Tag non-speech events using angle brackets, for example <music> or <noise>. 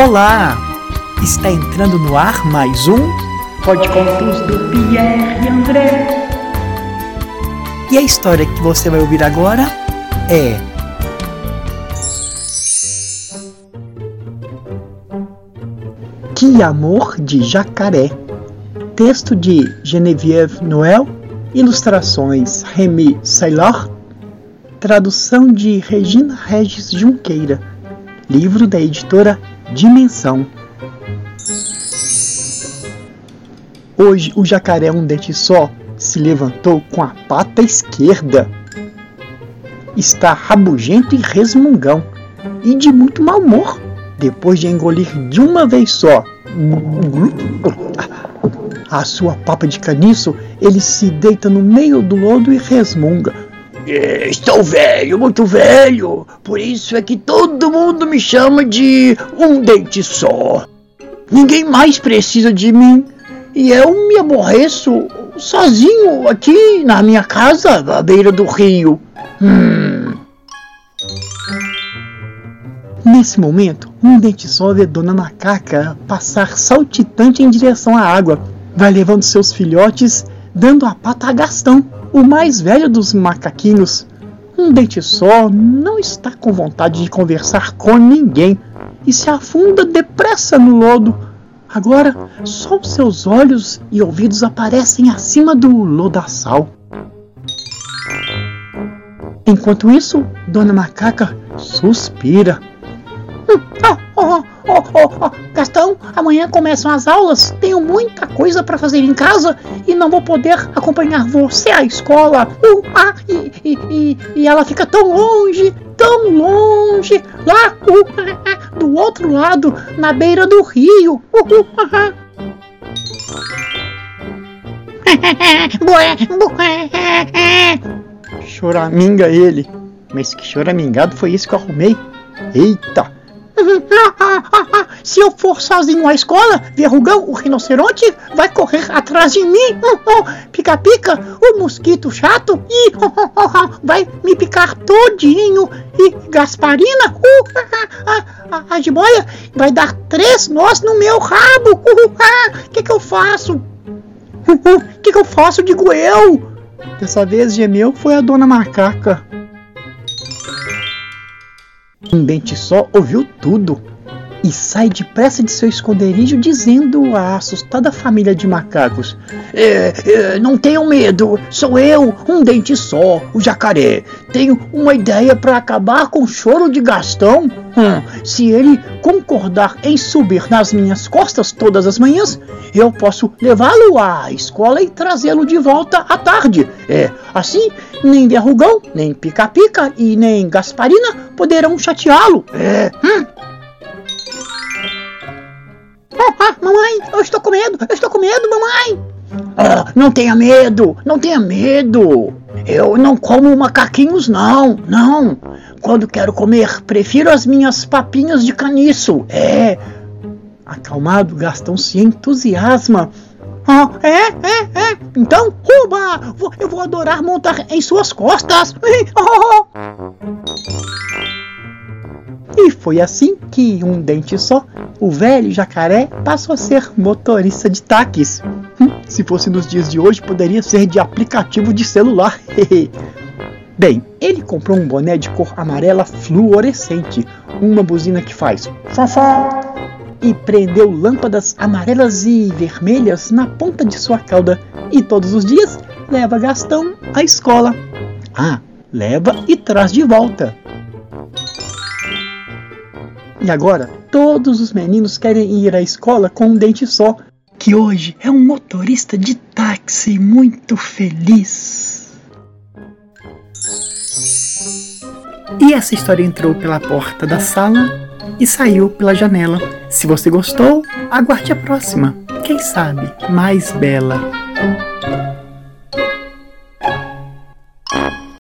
Olá! Está entrando no ar mais um Pode Contos do Pierre André. E a história que você vai ouvir agora é Que Amor de Jacaré. Texto de Geneviève Noel, ilustrações Remy Saylor, tradução de Regina Regis Junqueira, livro da editora Dimensão. Hoje o jacaré um dente só se levantou com a pata esquerda. Está rabugento e resmungão e de muito mau humor depois de engolir de uma vez só a sua papa de caniço, ele se deita no meio do lodo e resmunga. Estou velho, muito velho. Por isso é que todo mundo me chama de um dente só. Ninguém mais precisa de mim. E eu me aborreço sozinho aqui na minha casa, à beira do rio. Hum. Nesse momento, um dente só vê Dona Macaca passar saltitante em direção à água. Vai levando seus filhotes, dando a pata a Gastão o mais velho dos macaquinhos. Um dente só não está com vontade de conversar com ninguém e se afunda depressa no lodo. Agora, só os seus olhos e ouvidos aparecem acima do lodaçal. Enquanto isso, Dona Macaca suspira. <laughs> Oh, oh, oh, oh, Gastão, amanhã começam as aulas. Tenho muita coisa para fazer em casa e não vou poder acompanhar você à escola. Uh, ah, e, e, e, e, ela fica tão longe, tão longe, lá uh, do outro lado, na beira do rio. Uh, Choraminga ele. Mas que choramingado foi isso que eu arrumei? Eita! <laughs> Se eu for sozinho à escola, verrugão, o rinoceronte vai correr atrás de mim. Pica-pica, o mosquito chato, e vai me picar todinho. E Gasparina, <laughs> a jiboia, vai dar três nós no meu rabo. O que, que eu faço? O que, que eu faço? Digo eu. Dessa vez gemeu foi a dona macaca. Um dente só ouviu tudo e sai depressa de seu esconderijo dizendo à assustada família de macacos: é, é, Não tenham medo, sou eu, um dente só, o jacaré. Tenho uma ideia para acabar com o choro de Gastão. Hum, se ele concordar em subir nas minhas costas todas as manhãs, eu posso levá-lo à escola e trazê-lo de volta à tarde. É, assim, nem Verrugão, nem Pica-Pica e nem Gasparina poderão chateá-lo. É, hum. Ah, mamãe, eu estou com medo, eu estou com medo, mamãe. Ah, não tenha medo, não tenha medo. Eu não como macaquinhos, não, não. Quando quero comer, prefiro as minhas papinhas de caniço. É. Acalmado, Gastão se entusiasma. Ah, é, é, é. Então, Ruba, eu vou adorar montar em suas costas. <laughs> E foi assim que um dente só, o velho jacaré, passou a ser motorista de táxis. Hum, se fosse nos dias de hoje, poderia ser de aplicativo de celular. <laughs> Bem, ele comprou um boné de cor amarela fluorescente, uma buzina que faz fafá e prendeu lâmpadas amarelas e vermelhas na ponta de sua cauda e todos os dias leva Gastão à escola. Ah, leva e traz de volta. E agora, todos os meninos querem ir à escola com um dente só, que hoje é um motorista de táxi muito feliz. E essa história entrou pela porta da sala e saiu pela janela. Se você gostou, aguarde a próxima. Quem sabe mais bela.